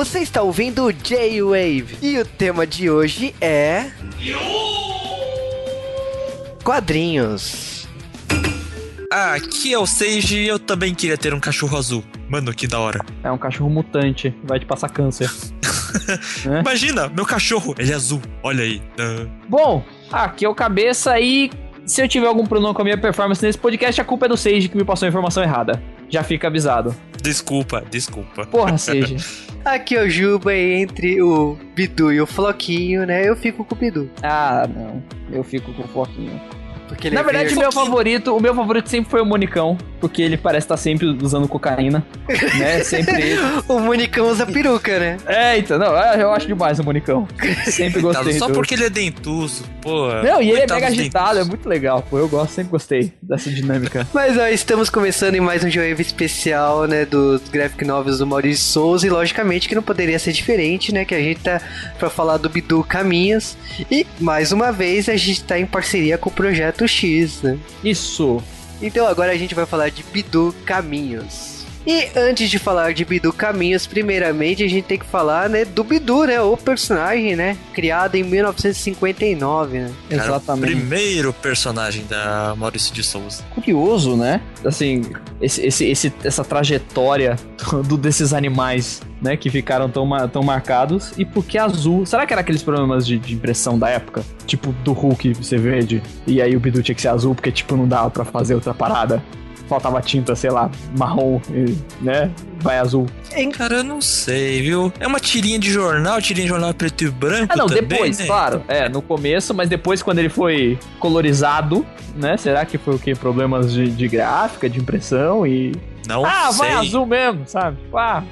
Você está ouvindo o J-Wave e o tema de hoje é. Quadrinhos. Ah, aqui é o Seiji e eu também queria ter um cachorro azul. Mano, que da hora. É um cachorro mutante, vai te passar câncer. É? Imagina, meu cachorro, ele é azul. Olha aí. Uh... Bom, aqui é o Cabeça e se eu tiver algum problema com a minha performance nesse podcast, a culpa é do Seiji que me passou a informação errada. Já fica avisado. Desculpa, desculpa. Porra, Seiji. Aqui é o Juba e entre o Bidu e o Floquinho, né? Eu fico com o Bidu. Ah, não. Eu fico com o Floquinho. Porque ele Na é verdade, meu favorito, o meu favorito sempre foi o Monicão, porque ele parece estar sempre usando cocaína, né? Sempre ele. o Monicão usa peruca, né? É, então, não, eu acho demais o Monicão. Sempre gostei. Só do- porque ele é dentuso, pô. Não, e ele é mega agitado, é dentuços. muito legal, pô. Eu gosto, sempre gostei dessa dinâmica. Mas ó, estamos começando em mais um J-Wave especial, né? Dos graphic novels do Maurício Souza. E logicamente que não poderia ser diferente, né? Que a gente tá pra falar do Bidu Caminhos. E mais uma vez a gente tá em parceria com o Projeto X, né? Isso. Então agora a gente vai falar de Bidu Caminhos. E antes de falar de Bidu Caminhos, primeiramente a gente tem que falar, né, do Bidu, né, o personagem, né, criado em 1959, né? Cara, Exatamente. O primeiro personagem da Maurício de Souza. Curioso, né? Assim, esse, esse, esse- essa trajetória do, desses animais, né? Que ficaram tão, tão marcados. E por que azul? Será que era aqueles problemas de, de impressão da época? Tipo, do Hulk ser verde. E aí o Bidu tinha que ser azul porque, tipo, não dava pra fazer outra parada. Faltava tinta, sei lá, marrom, né? Vai azul. Cara, eu não sei, viu? É uma tirinha de jornal, tirinha de jornal preto e branco Ah, não, também, depois, né? claro. É, no começo, mas depois quando ele foi colorizado, né? Será que foi o quê? Problemas de, de gráfica, de impressão e. Não ah, sei. vai azul mesmo, sabe? Tipo, Ah,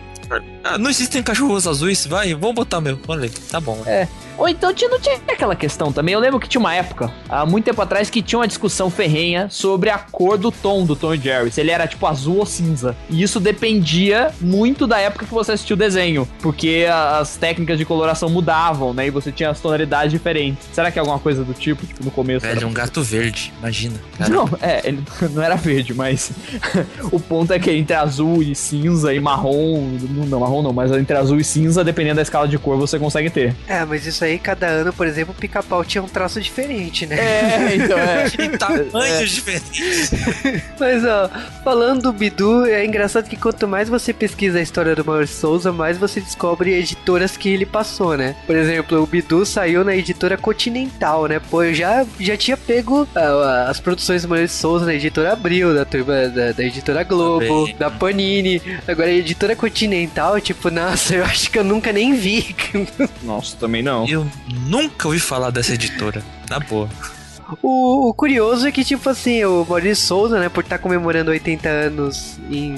Ah, não existem cachorros azuis, vai, vamos botar meu. Olha, tá bom. É. Ou então tinha, não tinha aquela questão também. Eu lembro que tinha uma época, há muito tempo atrás, que tinha uma discussão ferrenha sobre a cor do tom do Tom e Jerry. Se ele era tipo azul ou cinza. E isso dependia muito da época que você assistiu o desenho. Porque as técnicas de coloração mudavam, né? E você tinha as tonalidades diferentes. Será que é alguma coisa do tipo? Tipo, no começo. Velho, era- um gato verde, imagina. Cara. Não, é, ele não era verde, mas o ponto é que entre azul e cinza e marrom, não, não, marrom não, mas entre azul e cinza, dependendo da escala de cor, você consegue ter. É, mas isso aí, cada ano, por exemplo, o pica-pau tinha um traço diferente, né? É, então é. Tamanhos diferentes. Mas, ó, falando do Bidu, é engraçado que quanto mais você pesquisa a história do Maurício Souza, mais você descobre editoras que ele passou, né? Por exemplo, o Bidu saiu na editora Continental, né? Pô, eu já, já tinha pego ah, as produções do Maurício Souza na editora Abril, da turma da, da editora Globo, Também. da Panini. Agora, a editora Continental, tipo, nossa, eu acho que eu nunca nem vi. Nossa, também não. Eu nunca ouvi falar dessa editora. Na boa. O, o curioso é que, tipo assim, o Maurício Souza, né, por estar comemorando 80 anos em,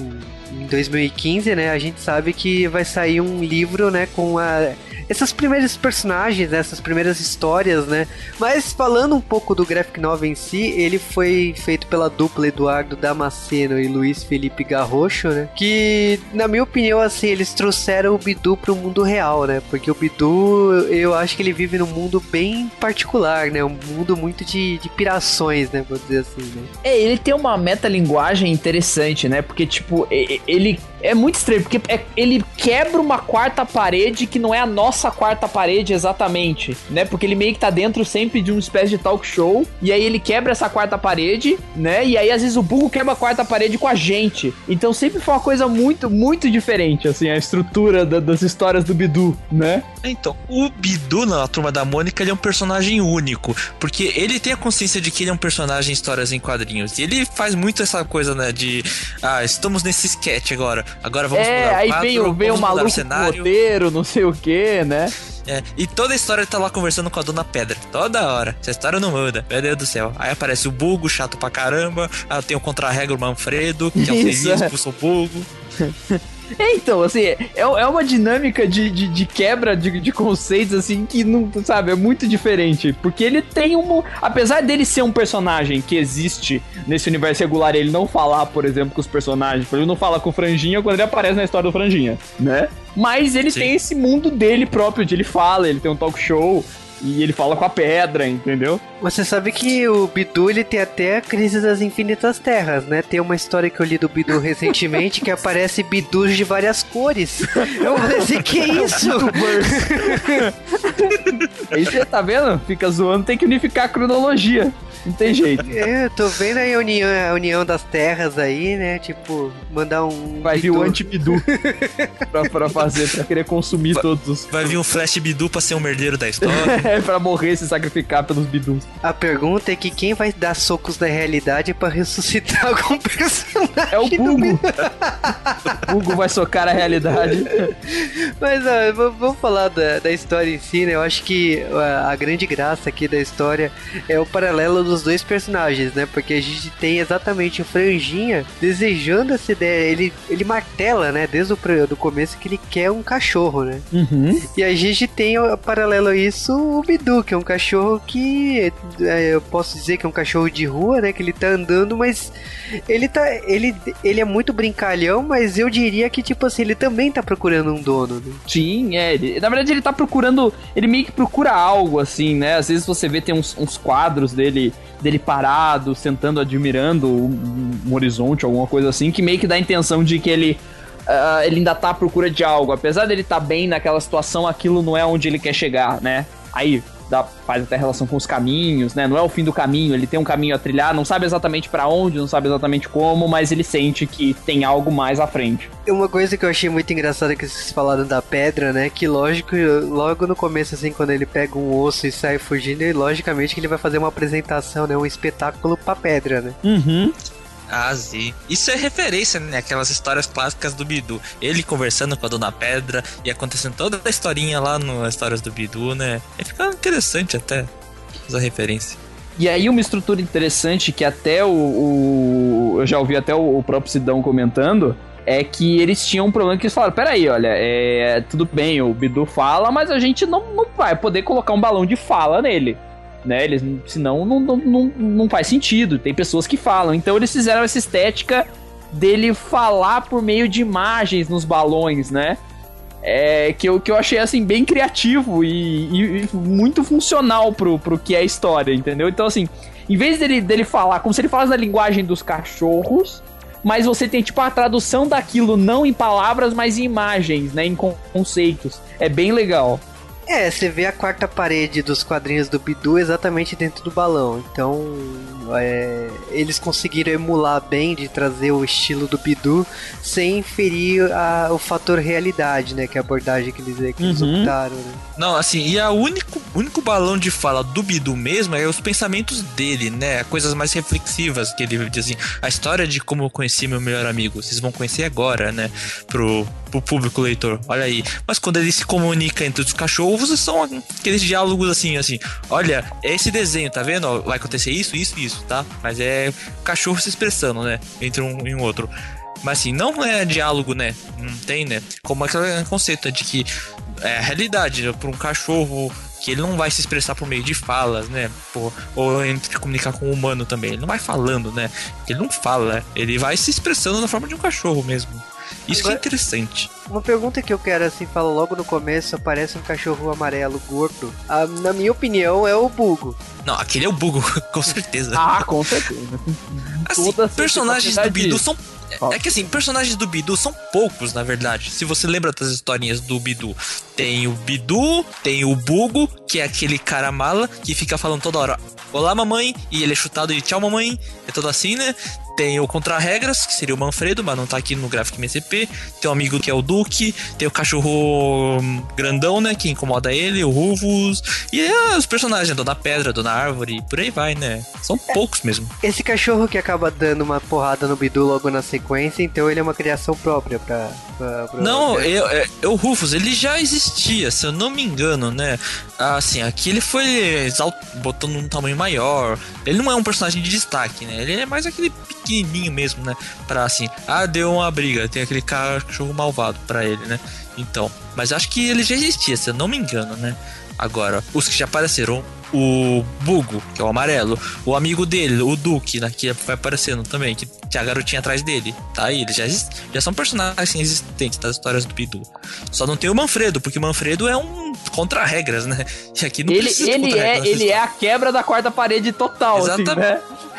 em 2015, né, a gente sabe que vai sair um livro, né, com a, essas primeiros personagens, né, essas primeiras histórias, né. Mas falando um pouco do graphic novel em si, ele foi feito pela dupla Eduardo Damasceno e Luiz Felipe Garrocho, né, que, na minha opinião, assim, eles trouxeram o Bidu pro mundo real, né, porque o Bidu, eu acho que ele vive num mundo bem particular, né, um mundo muito de, de pirações, né, vou dizer assim, né. É, ele tem uma metalinguagem interessante, né? Porque, tipo, ele é muito estranho, porque é- ele quebra uma quarta parede que não é a nossa quarta parede exatamente, né? Porque ele meio que tá dentro sempre de uma espécie de talk show, e aí ele quebra essa quarta parede, né? E aí às vezes o burro quebra a quarta parede com a gente. Então sempre foi uma coisa muito, muito diferente, assim, a estrutura da- das histórias do Bidu, né? Então, o Bidu na Turma da Mônica, ele é um personagem único, porque ele tem a consciência de que ele é um personagem em histórias em quadrinhos, e ele faz muito essa coisa, né, de, ah, estamos nesse sketch agora, agora vamos é, mudar o aí quadro, vem, o- vem o maluco cenário, roteiro, não sei o que, né? É, e toda a história ele tá lá conversando com a Dona Pedra. Toda hora. Essa história não muda. Meu Deus do céu. Aí aparece o Bugo, chato pra caramba. Aí tem o contra-regra o Manfredo, que é o Isso, feliz, expulsa o Bugo. É, então, assim, é, é uma dinâmica de, de, de quebra de, de conceitos, assim, que não, sabe, é muito diferente. Porque ele tem um. Apesar dele ser um personagem que existe nesse universo regular, ele não falar, por exemplo, com os personagens, ele não fala com o Franjinha quando ele aparece na história do Franjinha, né? Mas ele Sim. tem esse mundo dele próprio, onde ele fala, ele tem um talk show. E ele fala com a pedra, entendeu? Você sabe que o Bidu ele tem até a crise das infinitas terras, né? Tem uma história que eu li do Bidu recentemente que aparece Bidus de várias cores. Eu falei assim, que isso? Aí você tá vendo? Fica zoando, tem que unificar a cronologia. Não tem jeito. É, eu tô vendo aí a união, a união das terras aí, né? Tipo, mandar um. Vai vir o anti-Bidu pra, pra fazer, pra querer consumir vai, todos. Vai vir um Flash Bidu pra ser um merdeiro da história. é, pra morrer e se sacrificar pelos Bidus. A pergunta é que quem vai dar socos na realidade pra ressuscitar algum personagem? É o Bugo. o Bugo vai socar a realidade. Mas ó, vamos falar da, da história em si, né? Eu acho que a, a grande graça aqui da história é o paralelo dos dois personagens, né? Porque a gente tem exatamente o Franjinha desejando essa ideia. Ele, ele martela, né? Desde o do começo que ele quer um cachorro, né? Uhum. E a gente tem, paralelo a isso, o Bidu, que é um cachorro que é, eu posso dizer que é um cachorro de rua, né? Que ele tá andando, mas ele tá. Ele, ele é muito brincalhão, mas eu diria que, tipo assim, ele também tá procurando um dono, né? Sim, é. Ele, na verdade, ele tá procurando. Ele meio que procura algo, assim, né? Às vezes você vê tem uns, uns quadros dele dele parado, sentando, admirando um, horizonte, alguma coisa assim, que meio que dá a intenção de que ele. Uh, ele ainda tá à procura de algo. Apesar dele estar tá bem naquela situação, aquilo não é onde ele quer chegar, né? Aí, dá, faz até relação com os caminhos, né? Não é o fim do caminho, ele tem um caminho a trilhar, não sabe exatamente para onde, não sabe exatamente como, mas ele sente que tem algo mais à frente. Uma coisa que eu achei muito engraçada que vocês falaram da pedra, né? Que lógico, logo no começo, assim, quando ele pega um osso e sai fugindo, logicamente que ele vai fazer uma apresentação, né? Um espetáculo pra pedra, né? Uhum. Ah, sim. Isso é referência, né? Aquelas histórias clássicas do Bidu. Ele conversando com a Dona Pedra e acontecendo toda a historinha lá nas histórias do Bidu, né? É ficando interessante até essa referência. E aí uma estrutura interessante que até o, o eu já ouvi até o, o próprio Sidão comentando, é que eles tinham um problema que eles falaram: peraí, olha, é, tudo bem, o Bidu fala, mas a gente não, não vai poder colocar um balão de fala nele né? Eles, senão não, não, não, não faz sentido. Tem pessoas que falam. Então eles fizeram essa estética dele falar por meio de imagens nos balões, né? É, que, eu, que eu achei assim bem criativo e, e, e, muito funcional pro, pro que é a história, entendeu? Então, assim, em vez dele, dele falar como se ele falasse na linguagem dos cachorros, mas você tem tipo a tradução daquilo não em palavras, mas em imagens, né? Em conceitos. É bem legal. É, você vê a quarta parede dos quadrinhos do Bidu exatamente dentro do balão. Então, é, eles conseguiram emular bem de trazer o estilo do Bidu sem ferir a, o fator realidade, né? Que é a abordagem que eles, que eles uhum. optaram, né? Não, assim, e o único, único balão de fala do Bidu mesmo é os pensamentos dele, né? Coisas mais reflexivas que ele diz assim, a história de como eu conheci meu melhor amigo, vocês vão conhecer agora, né? Pro, pro público leitor, olha aí. Mas quando ele se comunica entre os cachorros, são aqueles diálogos assim, assim, olha, esse desenho, tá vendo? Vai acontecer isso, isso isso, tá? Mas é cachorro se expressando, né? Entre um e um outro. Mas assim, não é diálogo, né? Não tem, né? Como aquele conceito de que é a realidade né? para um cachorro que ele não vai se expressar por meio de falas, né? Pô, ou entre comunicar com o humano também. Ele não vai falando, né? Ele não fala, ele vai se expressando na forma de um cachorro mesmo. Isso Agora, que é interessante. Uma pergunta que eu quero, assim, fala logo no começo, aparece um cachorro amarelo gordo. Ah, na minha opinião, é o Bugo. Não, aquele é o Bugo, com certeza. ah, com certeza. Assim, personagens do Bidu são é que assim, personagens do Bidu são poucos, na verdade. Se você lembra das historinhas do Bidu, tem o Bidu, tem o Bugo, que é aquele cara mala que fica falando toda hora: Olá, mamãe, e ele é chutado de tchau, mamãe. É tudo assim, né? Tem o Contra-Regras, que seria o Manfredo, mas não tá aqui no gráfico MCP. Tem um amigo que é o Duque. Tem o cachorro grandão, né? Que incomoda ele, o Rufus. E é, os personagens, a Dona Pedra, a Dona Árvore, por aí vai, né? São é. poucos mesmo. Esse cachorro que acaba dando uma porrada no Bidu logo na sequência, então ele é uma criação própria pra. pra, pra não, eu, é, é, o Rufus, ele já existia, se eu não me engano, né? Assim, aqui ele foi botando um tamanho maior. Ele não é um personagem de destaque, né? Ele é mais aquele pequenininho mesmo, né? Pra assim, ah, deu uma briga, tem aquele cachorro malvado pra ele, né? Então, mas acho que ele já existia, se eu não me engano, né? Agora, os que já apareceram, o Bugo, que é o amarelo, o amigo dele, o Duke, né, que vai aparecendo também, que tinha a garotinha atrás dele, tá? E eles já, já são personagens assim, existentes das histórias do Bidu. Só não tem o Manfredo, porque o Manfredo é um contra-regras, né? E aqui não ele, ele é Ele é a quebra da quarta parede total, assim, Exatamente. Assim, né?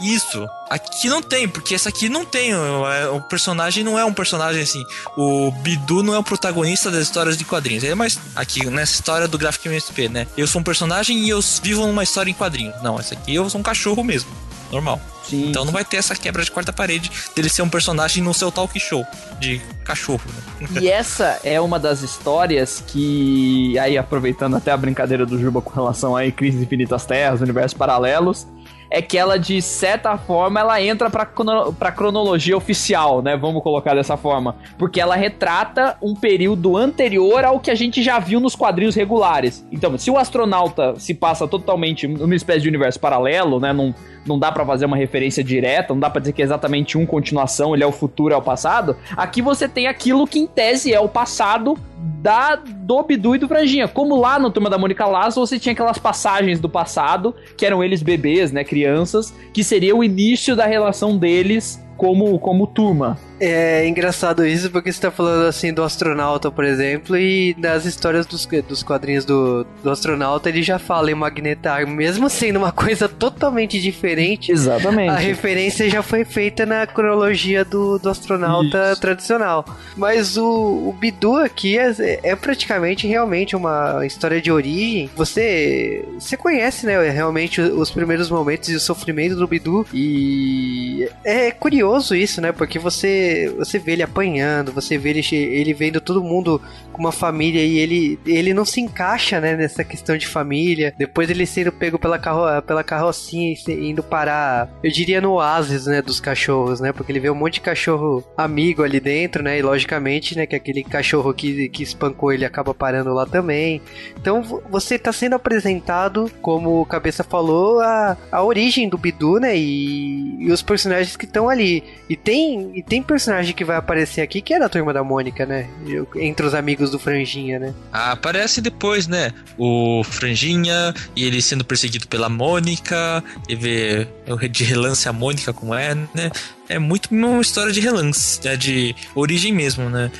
Isso. Aqui não tem, porque essa aqui não tem. O personagem não é um personagem assim. O Bidu não é o protagonista das histórias de quadrinhos. Ele é mais aqui nessa história do Graphic MSP, né? Eu sou um personagem e eu vivo uma história em quadrinhos. Não, essa aqui eu sou um cachorro mesmo. Normal. Sim. Então não vai ter essa quebra de quarta parede dele ser um personagem no seu talk show de cachorro. Né? E essa é uma das histórias que. Aí, aproveitando até a brincadeira do Juba com relação a Crise Infinitas Terras, universos paralelos é que ela, de certa forma, ela entra pra, pra cronologia oficial, né? Vamos colocar dessa forma. Porque ela retrata um período anterior ao que a gente já viu nos quadrinhos regulares. Então, se o astronauta se passa totalmente numa espécie de universo paralelo, né? Num, não dá para fazer uma referência direta, não dá para dizer que é exatamente um continuação, ele é o futuro, é o passado. Aqui você tem aquilo que em tese é o passado da do Bidu e do Franjinha. Como lá no Turma da Mônica Lazo, você tinha aquelas passagens do passado, que eram eles bebês, né, crianças, que seria o início da relação deles como, como turma. É engraçado isso porque você tá falando assim do astronauta, por exemplo, e das histórias dos, dos quadrinhos do, do astronauta, ele já fala em magnetar, mesmo sendo uma coisa totalmente diferente. Exatamente. A referência já foi feita na cronologia do, do astronauta isso. tradicional. Mas o, o Bidu aqui é, é praticamente realmente uma história de origem. Você, você conhece, né, realmente os primeiros momentos e o sofrimento do Bidu, e é curioso isso, né, porque você você vê ele apanhando, você vê ele, ele vendo todo mundo com uma família e ele, ele não se encaixa, né, nessa questão de família. Depois ele sendo pego pela, carro, pela carrocinha e indo parar, eu diria no oásis, né, dos cachorros, né, porque ele vê um monte de cachorro amigo ali dentro, né, e logicamente, né, que aquele cachorro que, que espancou ele acaba parando lá também. Então você está sendo apresentado, como o Cabeça falou, a, a origem do Bidu, né, e, e os personagens que estão ali. E tem, e tem personagem que vai aparecer aqui que é da turma da Mônica, né? Entre os amigos do Franjinha, né? Ah, aparece depois, né? O Franjinha e ele sendo perseguido pela Mônica, e ver de relance a Mônica como é, né? É muito uma história de relance, é de origem mesmo, né?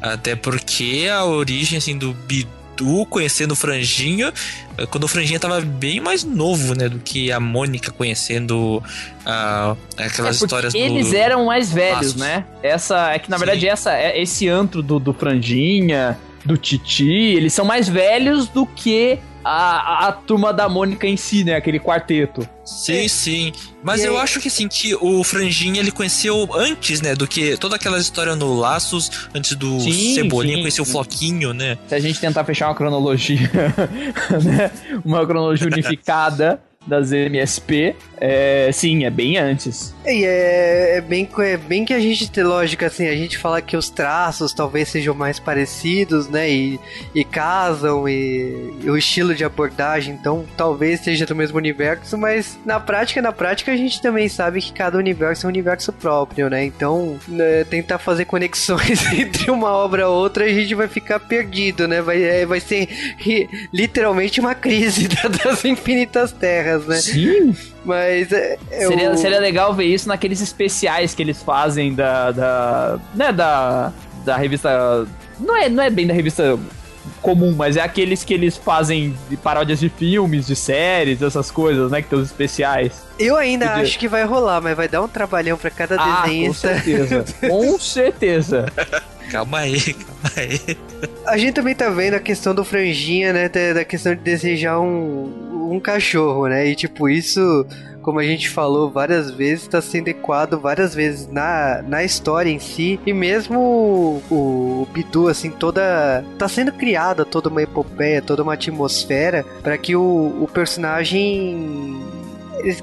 Até porque a origem assim do Bidu Conhecendo o Franjinha, eh, quando o Franjinha tava bem mais novo, né, do que a Mônica conhecendo uh, aquelas é histórias eles do... eram mais velhos, né? Essa é que na verdade essa é esse antro do, do Franjinha, do Titi, eles são mais velhos do que a, a, turma da Mônica em si, né? Aquele quarteto. Sim, é. sim. Mas e eu aí... acho que assim, que o Franjinha ele conheceu antes, né? Do que toda aquela história no Laços, antes do sim, Cebolinha sim, conhecer o Floquinho, né? Se a gente tentar fechar uma cronologia, né? Uma cronologia unificada das MSP, é, sim, é bem antes. E é, é, bem, é bem que a gente tem lógica, assim, a gente fala que os traços talvez sejam mais parecidos, né? E, e casam, e, e o estilo de abordagem, então talvez seja do mesmo universo, mas na prática, na prática a gente também sabe que cada universo é um universo próprio, né? Então, né, tentar fazer conexões entre uma obra e outra, a gente vai ficar perdido, né? Vai, é, vai ser literalmente uma crise das infinitas terras né? Sim. Mas é, é seria, o... seria legal ver isso naqueles especiais que eles fazem da. da né, da, da revista. Não é, não é bem da revista comum, mas é aqueles que eles fazem de paródias de filmes, de séries, essas coisas, né? Que tem os especiais. Eu ainda Podia... acho que vai rolar, mas vai dar um trabalhão pra cada ah, desenhista. Com certeza. com certeza. calma aí, calma aí. A gente também tá vendo a questão do franjinha, né? Da questão de desejar um, um cachorro, né? E tipo, isso, como a gente falou várias vezes, está sendo equado várias vezes na, na história em si. E mesmo o, o Bidu, assim, toda. tá sendo criada toda uma epopeia, toda uma atmosfera para que o, o personagem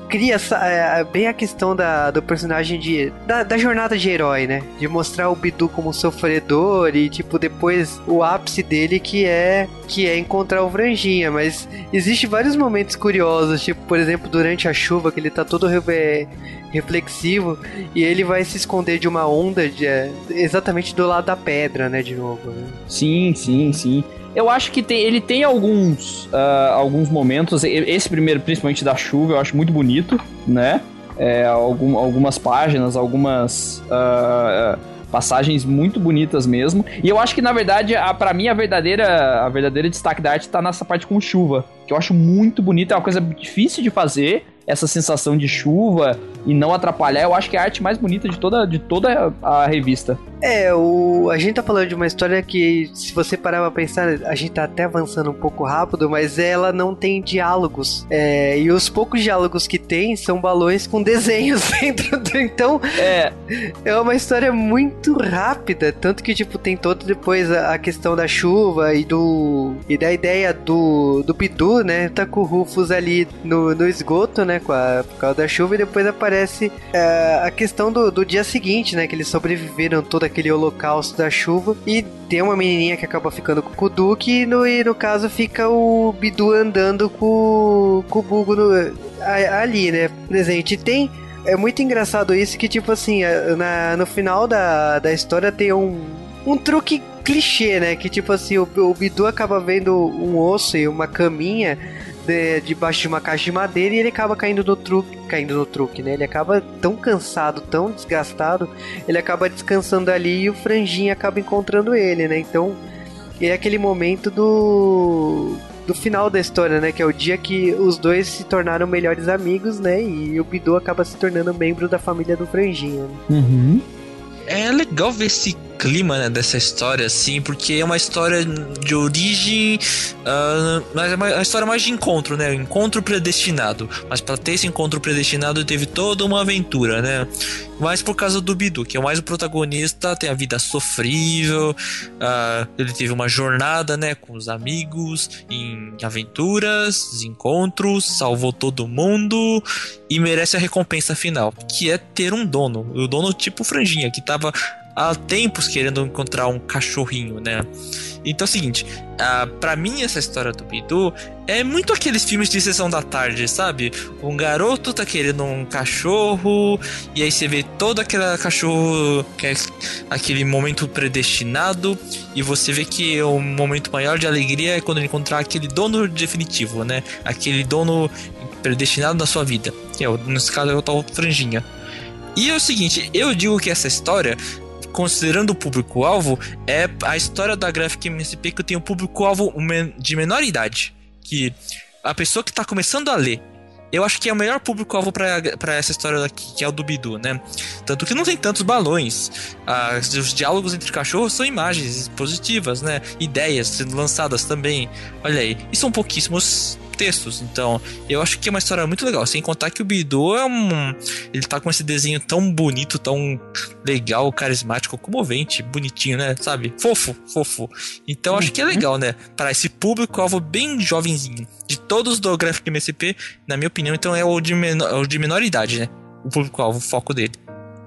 cria essa, é, bem a questão da, do personagem de da, da, jornada de herói, né? De mostrar o Bidu como sofredor e tipo depois o ápice dele que é que é encontrar o Franjinha, mas existe vários momentos curiosos, tipo por exemplo durante a chuva que ele tá todo é, reflexivo e ele vai se esconder de uma onda de, é, exatamente do lado da pedra, né? De novo. Né? Sim, sim, sim. Eu acho que tem, ele tem alguns, uh, alguns momentos, esse primeiro, principalmente da chuva, eu acho muito bonito, né? É, algum, algumas páginas, algumas uh, passagens muito bonitas mesmo. E eu acho que, na verdade, a, pra mim, a verdadeira, a verdadeira destaque da arte tá nessa parte com chuva, que eu acho muito bonita, é uma coisa difícil de fazer, essa sensação de chuva e não atrapalhar, eu acho que é a arte mais bonita de toda, de toda a revista. É, o, a gente tá falando de uma história que, se você parar pra pensar, a gente tá até avançando um pouco rápido, mas ela não tem diálogos. É, e os poucos diálogos que tem são balões com desenhos dentro do. Então, é, é uma história muito rápida. Tanto que, tipo, tem todo depois a, a questão da chuva e do. e da ideia do, do Bidu, né? Tá com o Rufus ali no, no esgoto, né? Com a, por causa da chuva, e depois aparece é, a questão do, do dia seguinte, né? Que eles sobreviveram toda aquele holocausto da chuva. E tem uma menininha que acaba ficando com o Duke e no, e no caso fica o Bidu andando com, com o Bugo no, ali, né? Presente. E tem. É muito engraçado isso que, tipo assim, na, no final da, da história tem um, um truque clichê, né? Que tipo assim, o, o Bidu acaba vendo um osso e uma caminha de, debaixo de uma caixa de madeira e ele acaba caindo no truque, caindo no truque, né? Ele acaba tão cansado, tão desgastado, ele acaba descansando ali e o franjinha acaba encontrando ele, né? Então, é aquele momento do do final da história, né? Que é o dia que os dois se tornaram melhores amigos, né? E o Bidu acaba se tornando membro da família do Franjinha. Né? Uhum. É legal ver esse clima né, dessa história, assim, porque é uma história de origem, uh, mas é uma, história mais de encontro, né? Encontro predestinado. Mas para ter esse encontro predestinado teve toda uma aventura, né? Mas por causa do Bidu, que é mais o protagonista, tem a vida sofrível, uh, ele teve uma jornada, né, com os amigos, em aventuras, encontros, salvou todo mundo e merece a recompensa final, que é ter um dono. O dono tipo Franjinha, que tava há tempos querendo encontrar um cachorrinho, né? Então é o seguinte, uh, para mim essa história do Bidu é muito aqueles filmes de sessão da tarde, sabe? Um garoto tá querendo um cachorro e aí você vê todo aquele cachorro, que é aquele momento predestinado e você vê que o momento maior de alegria é quando ele encontrar aquele dono definitivo, né? Aquele dono predestinado na sua vida. Que é, nesse caso é o tal franjinha. E é o seguinte, eu digo que essa história considerando o público-alvo, é a história da Graphic MSP que tem um público-alvo de menor idade. Que a pessoa que está começando a ler. Eu acho que é o melhor público-alvo para essa história daqui, que é o do Bidu, né? Tanto que não tem tantos balões. Ah, os diálogos entre cachorros são imagens positivas, né? Ideias sendo lançadas também. Olha aí. E são pouquíssimos textos. Então, eu acho que é uma história muito legal. Sem contar que o Bidu é um. Ele tá com esse desenho tão bonito, tão legal, carismático, comovente, bonitinho, né? Sabe? Fofo, fofo. Então, acho que é uhum. legal, né? Para esse público-alvo bem jovenzinho. De todos do Graphic MSP, na minha opinião, então é o de menor, o de menor idade, né? O público-alvo, o foco dele.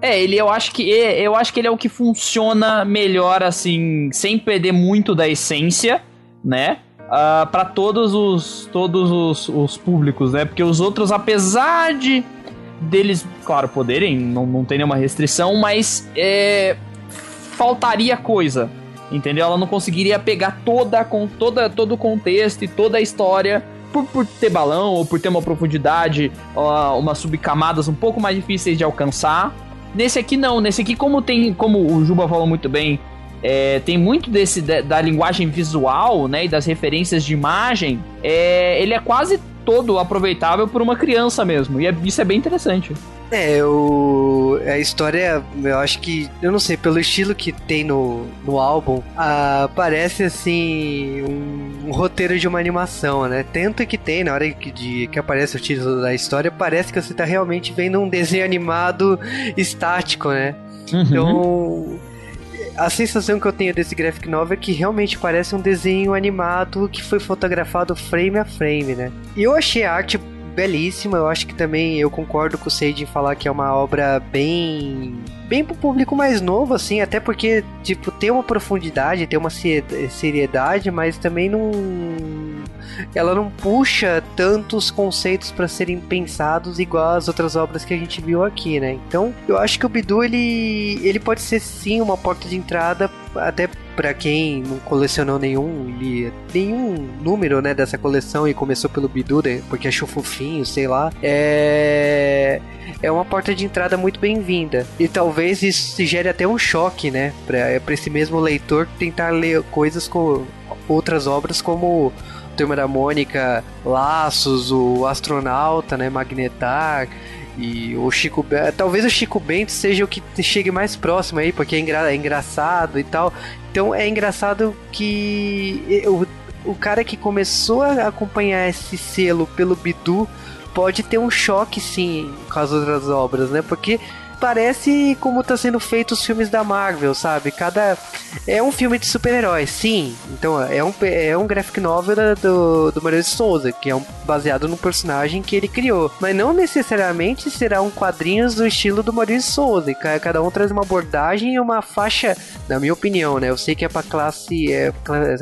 É, ele eu acho que eu acho que ele é o que funciona melhor assim, sem perder muito da essência, né? Uh, ah, para todos os todos os, os, públicos, né? Porque os outros, apesar de deles, claro, poderem, não, não tem nenhuma restrição, mas é, faltaria coisa, entendeu? Ela não conseguiria pegar toda, com toda todo o contexto e toda a história por, por ter balão ou por ter uma profundidade, uh, umas subcamadas um pouco mais difíceis de alcançar. Nesse aqui não, nesse aqui como tem, como o Juba falou muito bem, é, tem muito desse da, da, linguagem visual, né, e das referências de imagem. É, ele é quase todo aproveitável por uma criança mesmo. E é, isso é bem interessante. É, a história, eu acho que, eu não sei, pelo estilo que tem no, no álbum, ah, parece assim um, um, roteiro de uma animação, né? Tanto que tem, na hora que, de, que aparece o título da história, parece que você tá realmente vendo um desenho animado estático, né? Uhum. Então a sensação que eu tenho desse graphic novel é que realmente parece um desenho animado que foi fotografado frame a frame, né? E eu achei a arte belíssima, eu acho que também eu concordo com o Seiji em falar que é uma obra bem bem pro público mais novo assim, até porque tipo tem uma profundidade, tem uma seriedade, mas também não ela não puxa tantos conceitos para serem pensados igual as outras obras que a gente viu aqui, né? Então, eu acho que o Bidu ele ele pode ser sim uma porta de entrada até para quem não colecionou nenhum nenhum número, né, dessa coleção e começou pelo Bidu, né, porque achou fofinho, sei lá, é é uma porta de entrada muito bem-vinda. E talvez isso gere até um choque, né, para esse mesmo leitor tentar ler coisas com outras obras como Turma da Mônica, Laços, o Astronauta, né, Magnetar, e o Chico talvez o Chico Bento seja o que chegue mais próximo aí, porque é, engra é engraçado e tal. Então é engraçado que o, o cara que começou a acompanhar esse selo pelo Bidu pode ter um choque sim com as outras obras, né? Porque parece como tá sendo feito os filmes da Marvel, sabe? Cada é um filme de super-heróis, sim. Então é um, é um graphic novel do, do Mario de Souza, que é um, baseado no personagem que ele criou. Mas não necessariamente será um quadrinhos do estilo do Mario de Souza. Cada um traz uma abordagem e uma faixa, na minha opinião, né? Eu sei que é para classe é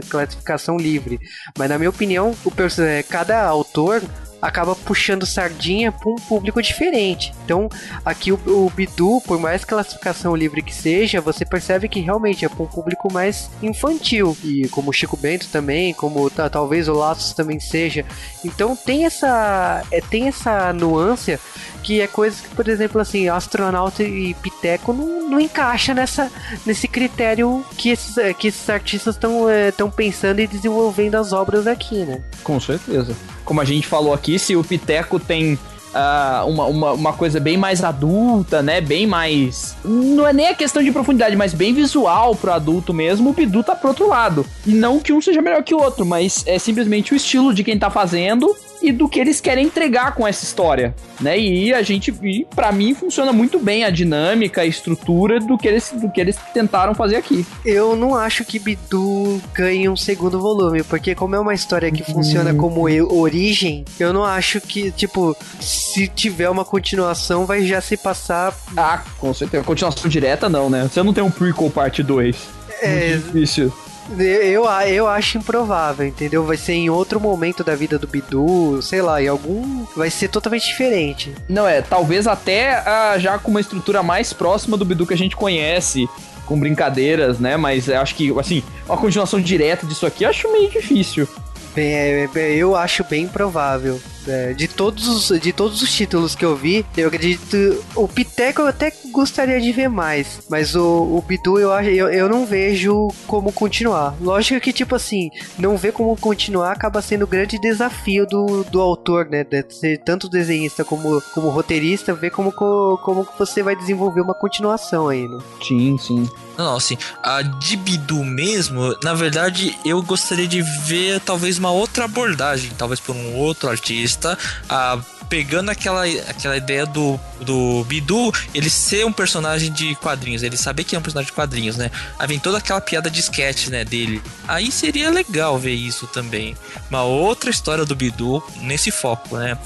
classificação livre, mas na minha opinião, o é, cada autor acaba puxando sardinha para um público diferente. Então, aqui o, o Bidu, por mais classificação livre que seja, você percebe que realmente é para um público mais infantil. E como o Chico Bento também, como talvez o Laços também seja. Então tem essa, é, tem essa nuance que é coisa que, por exemplo, assim, astronauta e piteco não, não encaixa nessa, nesse critério que esses, que esses artistas estão é, pensando e desenvolvendo as obras aqui, né? Com certeza como a gente falou aqui, se o Piteco tem Uh, uma, uma, uma, coisa bem mais adulta, né? Bem mais. Não é nem a questão de profundidade, mas bem visual pro adulto mesmo. O Bidu tá pro outro lado. E não que um seja melhor que o outro, mas é simplesmente o estilo de quem tá fazendo e do que eles querem entregar com essa história, né? E a gente, e para mim funciona muito bem a dinâmica, a estrutura do que eles do que eles tentaram fazer aqui. Eu não acho que Bidu ganhe um segundo volume, porque como é uma história que funciona hum. como origem, eu não acho que, tipo, se tiver uma continuação vai já se passar Ah, com certeza. Continuação direta não, né? Você não tem um prequel parte 2. É, difícil. Eu, eu acho improvável, entendeu? Vai ser em outro momento da vida do Bidu, sei lá, em algum. Vai ser totalmente diferente. Não, é, talvez até ah, já com uma estrutura mais próxima do Bidu que a gente conhece, com brincadeiras, né? Mas acho que, assim, uma continuação direta disso aqui acho meio difícil. Bem, é, é, eu acho bem provável. É, de, todos os, de todos os títulos que eu vi, eu acredito. O Piteco eu até gostaria de ver mais, mas o, o Bidu eu, eu, eu não vejo como continuar. Lógico que, tipo assim, não ver como continuar acaba sendo o grande desafio do, do autor, né? De ser tanto desenhista como, como roteirista, ver como, como você vai desenvolver uma continuação aí, né? Sim, sim. Não, assim, a de Bidu mesmo, na verdade, eu gostaria de ver talvez uma outra abordagem, talvez por um outro artista, a pegando aquela, aquela ideia do, do Bidu, ele ser um personagem de quadrinhos, ele saber que é um personagem de quadrinhos, né? Aí vem toda aquela piada de sketch, né, dele. Aí seria legal ver isso também. Uma outra história do Bidu nesse foco, né?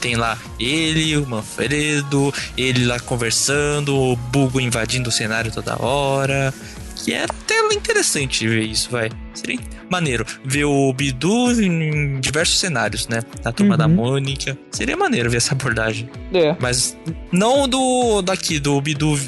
Tem lá ele, o Manfredo, ele lá conversando, o Bugo invadindo o cenário toda hora. Que era até interessante ver isso, vai. Seria maneiro ver o Bidu em diversos cenários, né? Na turma uhum. da Mônica. Seria maneiro ver essa abordagem. É. Mas não do daqui, do Bidu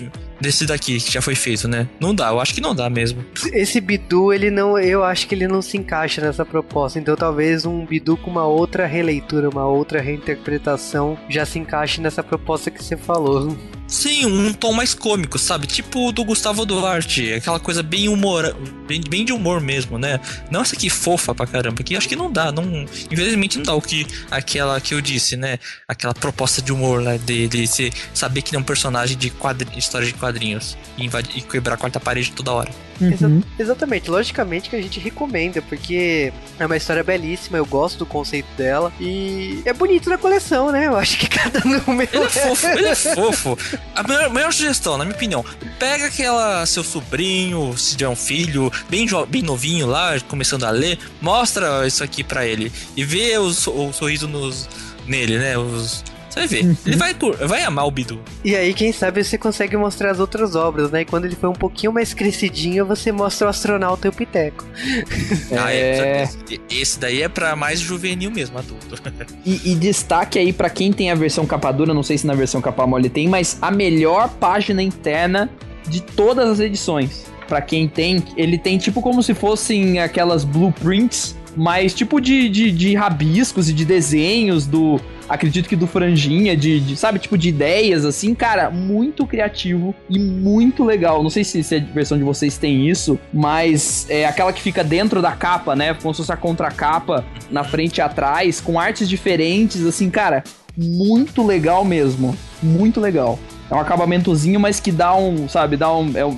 desse daqui que já foi feito, né? Não dá, eu acho que não dá mesmo. Esse Bidu, ele não, eu acho que ele não se encaixa nessa proposta. Então talvez um Bidu com uma outra releitura, uma outra reinterpretação já se encaixe nessa proposta que você falou. Sim, um tom mais cômico, sabe? Tipo do Gustavo Duarte, aquela coisa bem humor, bem, bem de humor mesmo, né? Não essa aqui fofa pra caramba, que acho que não dá, não, infelizmente não dá o que aquela que eu disse, né? Aquela proposta de humor né? de, de saber que ele é um personagem de quadri, história de quadrinhos e, invadir, e quebrar a quarta parede toda hora. Uhum. Exa exatamente, logicamente que a gente recomenda, porque é uma história belíssima, eu gosto do conceito dela e é bonito na coleção, né? Eu acho que cada número. Ele é fofo, ele é fofo. A melhor, melhor sugestão, na minha opinião, pega aquela seu sobrinho, se tiver um filho, bem, bem novinho lá, começando a ler, mostra isso aqui para ele e vê o, o sorriso nos, nele, né? Os, você vai ver. Ele vai, vai amar o Bidu. E aí, quem sabe, você consegue mostrar as outras obras, né? E quando ele foi um pouquinho mais crescidinho, você mostra o astronauta e o Piteco. Ah, é. é. Esse daí é pra mais juvenil mesmo, adulto. E, e destaque aí para quem tem a versão capa dura, não sei se na versão capa mole tem, mas a melhor página interna de todas as edições. Pra quem tem, ele tem tipo como se fossem aquelas blueprints, mas tipo de, de, de rabiscos e de desenhos do acredito que do franjinha, de, de, sabe, tipo de ideias, assim, cara, muito criativo e muito legal. Não sei se, se a versão de vocês tem isso, mas é aquela que fica dentro da capa, né? Como se fosse a contracapa na frente e atrás, com artes diferentes, assim, cara, muito legal mesmo. Muito legal. É um acabamentozinho, mas que dá um, sabe, dá um. É um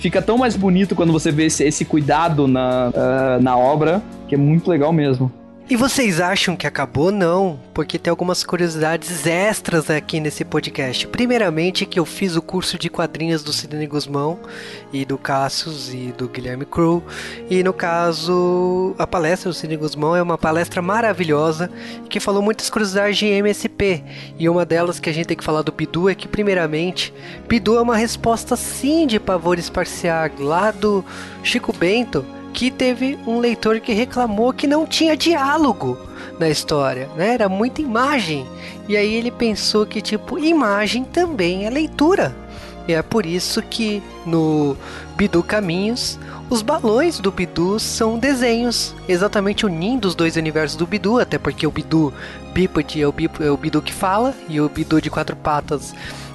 fica tão mais bonito quando você vê esse, esse cuidado na, uh, na obra, que é muito legal mesmo. E vocês acham que acabou? Não, porque tem algumas curiosidades extras aqui nesse podcast. Primeiramente, que eu fiz o curso de quadrinhos do Sidney Guzmão e do Cassius e do Guilherme Crow. E no caso, a palestra do Sidney Guzmão é uma palestra maravilhosa que falou muitas curiosidades de MSP. E uma delas que a gente tem que falar do Bidu é que, primeiramente, Bidu é uma resposta sim de pavor esparciar lá do Chico Bento que teve um leitor que reclamou que não tinha diálogo na história, né? Era muita imagem. E aí ele pensou que tipo imagem também é leitura. E é por isso que no Bidu Caminhos os balões do Bidu são desenhos, exatamente unindo os dois universos do Bidu, até porque o Bidu bípede é o, é o Bidu que fala e o Bidu de quatro patas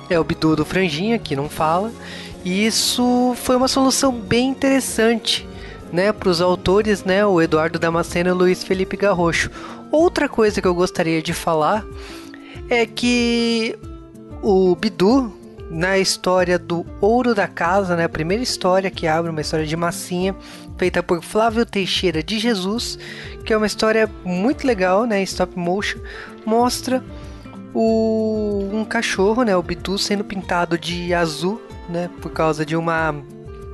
é o Bidu do franjinha que não fala. E isso foi uma solução bem interessante né, para os autores, né, o Eduardo Damasceno e o Luiz Felipe Garrocho. Outra coisa que eu gostaria de falar é que o Bidu, na história do Ouro da Casa, né, a primeira história que abre uma história de massinha, feita por Flávio Teixeira de Jesus, que é uma história muito legal, né, stop motion, mostra o, um cachorro, né, o Bidu, sendo pintado de azul, né, por causa de uma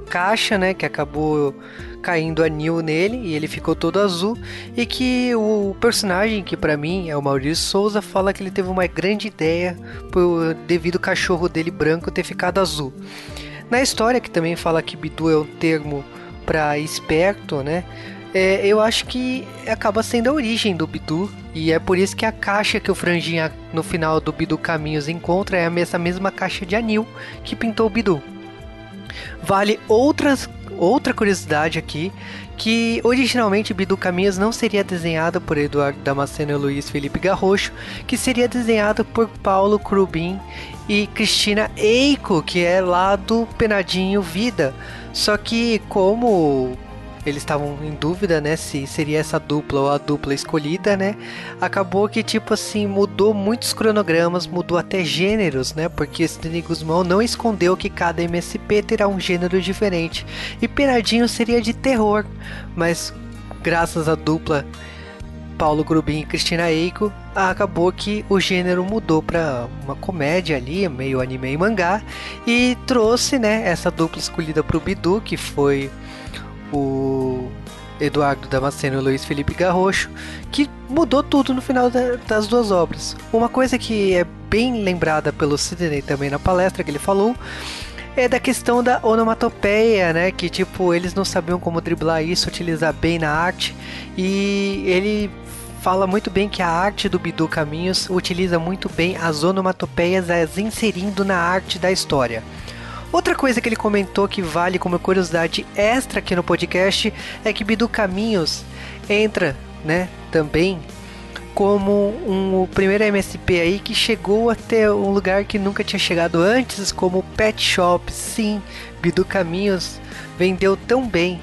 caixa, né, que acabou caindo anil nele e ele ficou todo azul e que o personagem que para mim é o Maurício Souza fala que ele teve uma grande ideia por, devido ao cachorro dele branco ter ficado azul. Na história que também fala que Bidu é um termo para esperto, né? É, eu acho que acaba sendo a origem do Bidu e é por isso que a caixa que o Franjinha no final do Bidu Caminhos encontra é essa mesma caixa de anil que pintou o Bidu. Vale outras outra curiosidade aqui, que originalmente Bidu Caminhas não seria desenhado por Eduardo Damasceno e Luiz Felipe Garrocho, que seria desenhado por Paulo Crubin e Cristina Eiko, que é lá do Penadinho Vida. Só que como eles estavam em dúvida, né, se seria essa dupla ou a dupla escolhida, né? Acabou que tipo assim mudou muitos cronogramas, mudou até gêneros, né? Porque Sidney Guzmão não escondeu que cada MSP terá um gênero diferente. E Penadinho seria de terror, mas graças à dupla Paulo Grubin e Cristina Eiko, acabou que o gênero mudou para uma comédia ali, meio anime e mangá, e trouxe, né, essa dupla escolhida para o Bidu, que foi o Eduardo Damasceno e Luiz Felipe Garrocho, que mudou tudo no final da, das duas obras. Uma coisa que é bem lembrada pelo Sidney também na palestra que ele falou é da questão da onomatopeia, né? Que tipo, eles não sabiam como driblar isso, utilizar bem na arte. E ele fala muito bem que a arte do Bidu Caminhos utiliza muito bem as onomatopeias, as inserindo na arte da história. Outra coisa que ele comentou que vale como curiosidade extra aqui no podcast é que Bidu Caminhos entra, né, também como um, o primeiro MSP aí que chegou até um lugar que nunca tinha chegado antes, como Pet Shop. Sim, Bidu Caminhos vendeu tão bem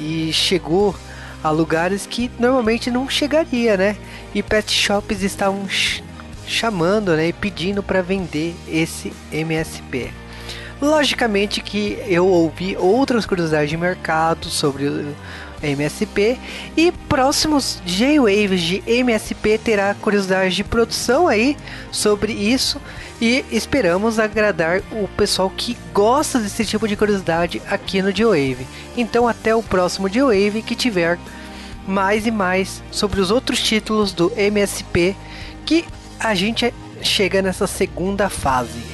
e chegou a lugares que normalmente não chegaria, né? E Pet Shops estavam ch chamando, né, e pedindo para vender esse MSP. Logicamente que eu ouvi outras curiosidades de mercado sobre MSP e próximos J-Waves de MSP terá curiosidades de produção aí sobre isso e esperamos agradar o pessoal que gosta desse tipo de curiosidade aqui no J-Wave. Então até o próximo J-Wave que tiver mais e mais sobre os outros títulos do MSP que a gente chega nessa segunda fase.